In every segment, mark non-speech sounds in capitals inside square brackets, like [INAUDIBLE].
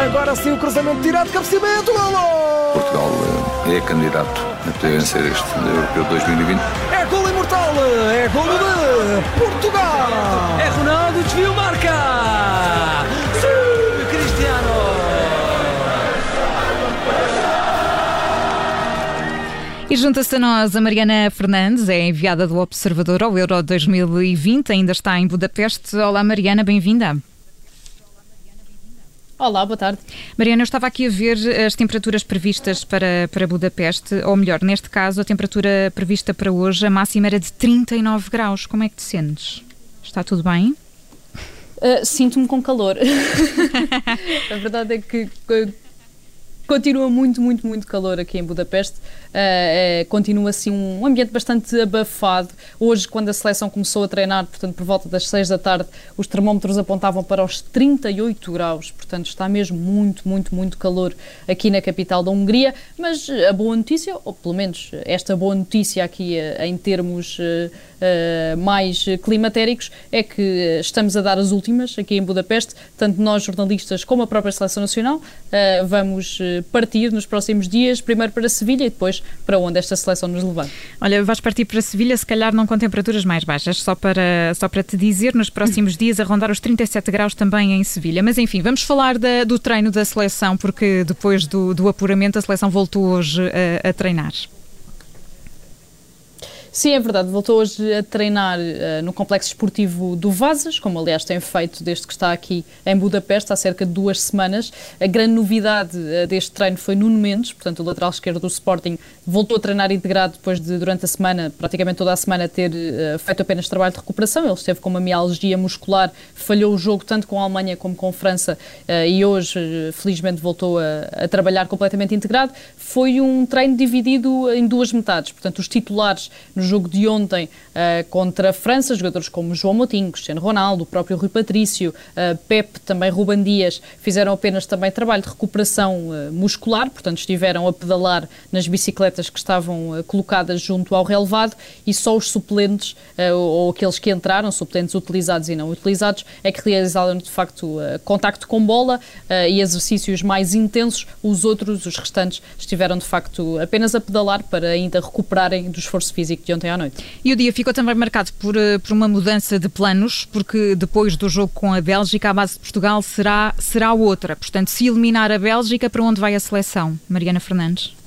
Agora sim o cruzamento tirado, cabeceamento, golo! Portugal eh, é candidato a poder vencer este Europeu 2020. É golo imortal, é golo de Portugal! É Ronaldo, desvio, marca! Sim, Cristiano! E junta-se a nós a Mariana Fernandes, é enviada do Observador ao Euro 2020, ainda está em Budapeste. Olá Mariana, bem-vinda. Olá, boa tarde. Mariana, eu estava aqui a ver as temperaturas previstas para, para Budapeste, ou melhor, neste caso, a temperatura prevista para hoje, a máxima era de 39 graus. Como é que te sentes? Está tudo bem? Uh, Sinto-me com calor. [LAUGHS] a verdade é que continua muito, muito, muito calor aqui em Budapeste. Uh, uh, continua assim um ambiente bastante abafado. Hoje, quando a seleção começou a treinar, portanto, por volta das 6 da tarde, os termómetros apontavam para os 38 graus. Portanto, está mesmo muito, muito, muito calor aqui na capital da Hungria. Mas a boa notícia, ou pelo menos esta boa notícia aqui uh, em termos mais climatéricos, é que estamos a dar as últimas aqui em Budapeste, tanto nós jornalistas como a própria seleção nacional. vamos partir nos próximos dias, primeiro para Sevilha e depois para onde esta seleção nos levar. Olha, vais partir para Sevilha, se calhar não com temperaturas mais baixas, só para, só para te dizer, nos próximos dias a rondar os 37 graus também em Sevilha. Mas enfim, vamos falar da, do treino da seleção, porque depois do, do apuramento a seleção voltou hoje a, a treinar. Sim, é verdade. Voltou hoje a treinar uh, no Complexo Esportivo do Vazas, como aliás tem feito desde que está aqui em Budapeste há cerca de duas semanas. A grande novidade uh, deste treino foi Nuno Mendes, portanto o lateral esquerdo do Sporting, voltou a treinar integrado depois de, durante a semana, praticamente toda a semana, ter uh, feito apenas trabalho de recuperação. Ele esteve com uma mialgia muscular, falhou o jogo tanto com a Alemanha como com a França e hoje, felizmente, voltou a, a trabalhar completamente integrado. Foi um treino dividido em duas metades, portanto os titulares no jogo de ontem uh, contra a França, jogadores como João Moutinho, Cristiano Ronaldo, o próprio Rui Patrício, uh, Pepe, também Ruban Dias, fizeram apenas também trabalho de recuperação uh, muscular, portanto estiveram a pedalar nas bicicletas que estavam colocadas junto ao relevado e só os suplentes, ou aqueles que entraram, suplentes utilizados e não utilizados, é que realizaram de facto contacto com bola e exercícios mais intensos. Os outros, os restantes, estiveram de facto apenas a pedalar para ainda recuperarem do esforço físico ontem à noite. E o dia ficou também marcado por, eh, por uma mudança de planos, porque depois do jogo com a Bélgica, a base de Portugal será, será outra. Portanto, se eliminar a Bélgica, para onde vai a seleção? Mariana Fernandes.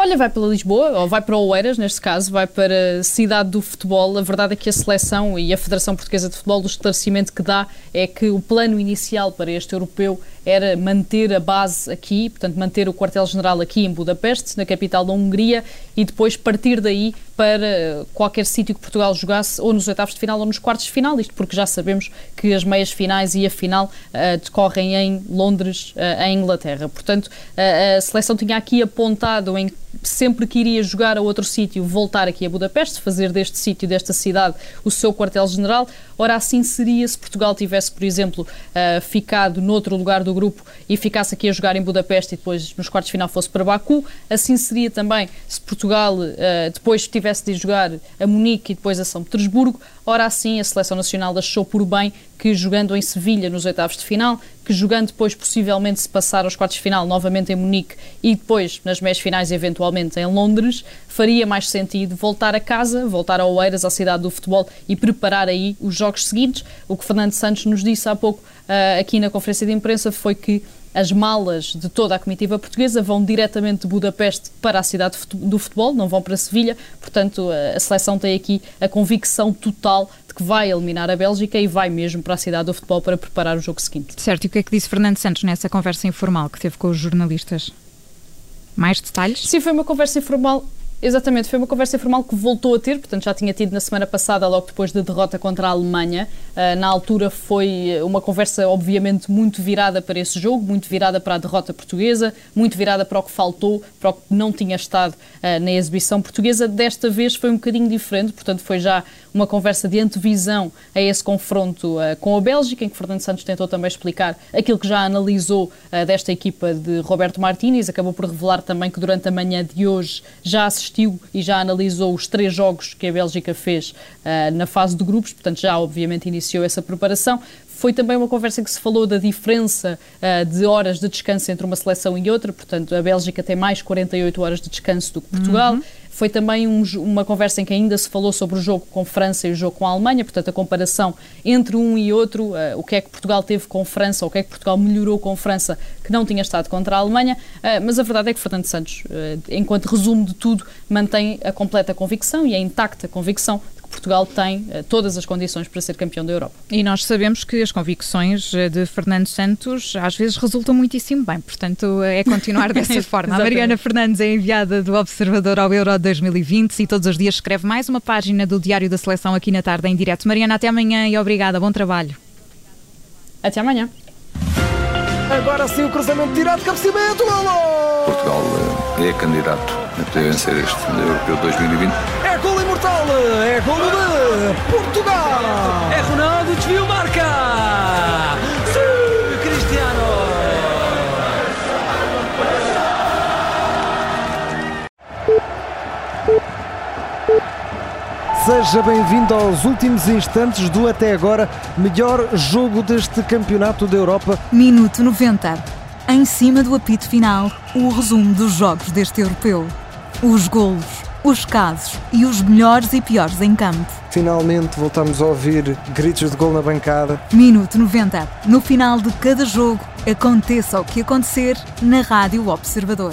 Olha, vai para Lisboa, ou vai para Oeiras, neste caso, vai para a cidade do futebol. A verdade é que a seleção e a Federação Portuguesa de Futebol, o esclarecimento que dá é que o plano inicial para este europeu era manter a base aqui, portanto, manter o quartel-general aqui em Budapeste, na capital da Hungria, e depois partir daí para qualquer sítio que Portugal jogasse, ou nos oitavos de final ou nos quartos de final, isto porque já sabemos que as meias finais e a final uh, decorrem em Londres, uh, em Inglaterra. Portanto, uh, a seleção tinha aqui apontado em sempre que iria jogar a outro sítio, voltar aqui a Budapeste, fazer deste sítio, desta cidade, o seu quartel-general. Ora, assim seria se Portugal tivesse, por exemplo, uh, ficado noutro lugar do grupo e ficasse aqui a jogar em Budapeste e depois nos quartos de final fosse para Baku. Assim seria também se Portugal uh, depois tivesse de jogar a Munique e depois a São Petersburgo. Ora, assim a Seleção Nacional achou por bem que jogando em Sevilha nos oitavos de final, que jogando depois possivelmente se passar aos quartos de final novamente em Munique e depois nas meias finais eventualmente em Londres, faria mais sentido voltar a casa, voltar a Oeiras, à cidade do futebol e preparar aí os jogos seguintes. O que Fernando Santos nos disse há pouco uh, aqui na conferência de imprensa foi que as malas de toda a comitiva portuguesa vão diretamente de Budapeste para a cidade do futebol, não vão para Sevilha. Portanto, a seleção tem aqui a convicção total de que vai eliminar a Bélgica e vai mesmo para a cidade do futebol para preparar o jogo seguinte. Certo, e o que é que disse Fernando Santos nessa conversa informal que teve com os jornalistas? Mais detalhes? Sim, foi uma conversa informal Exatamente, foi uma conversa informal que voltou a ter, portanto já tinha tido na semana passada, logo depois da derrota contra a Alemanha. Uh, na altura foi uma conversa, obviamente, muito virada para esse jogo, muito virada para a derrota portuguesa, muito virada para o que faltou, para o que não tinha estado uh, na exibição portuguesa. Desta vez foi um bocadinho diferente, portanto foi já uma conversa de antevisão a esse confronto uh, com a Bélgica, em que Fernando Santos tentou também explicar aquilo que já analisou desta equipa de Roberto Martínez. Acabou por revelar também que durante a manhã de hoje já assistiu assistiu e já analisou os três jogos que a Bélgica fez uh, na fase de grupos, portanto já obviamente iniciou essa preparação. Foi também uma conversa em que se falou da diferença uh, de horas de descanso entre uma seleção e outra, portanto, a Bélgica tem mais 48 horas de descanso do que Portugal. Uhum. Foi também um, uma conversa em que ainda se falou sobre o jogo com França e o jogo com a Alemanha, portanto, a comparação entre um e outro, uh, o que é que Portugal teve com França, ou o que é que Portugal melhorou com França, que não tinha estado contra a Alemanha. Uh, mas a verdade é que Fernando Santos, uh, enquanto resumo de tudo, mantém a completa convicção e a intacta convicção Portugal tem uh, todas as condições para ser campeão da Europa. E nós sabemos que as convicções eh, de Fernando Santos às vezes resultam muitíssimo bem, portanto é continuar dessa [LAUGHS] forma. a Mariana Fernandes é enviada do Observador ao Euro 2020 e todos os dias escreve mais uma página do Diário da Seleção aqui na tarde em direto. Mariana, até amanhã e obrigada, bom trabalho. Até amanhã. Agora sim o cruzamento tirado, cabeceamento, golo! Portugal eh, é candidato a poder vencer este Europeu 2020. É golo imortal, é golo de Portugal! É Ronaldo, desvio, marca! Sim, Cristiano! Seja bem-vindo aos últimos instantes do até agora melhor jogo deste Campeonato da Europa. Minuto 90. Em cima do apito final, o resumo dos jogos deste europeu. Os golos, os casos e os melhores e piores em campo. Finalmente voltamos a ouvir gritos de gol na bancada. Minuto 90. No final de cada jogo, aconteça o que acontecer na Rádio Observador.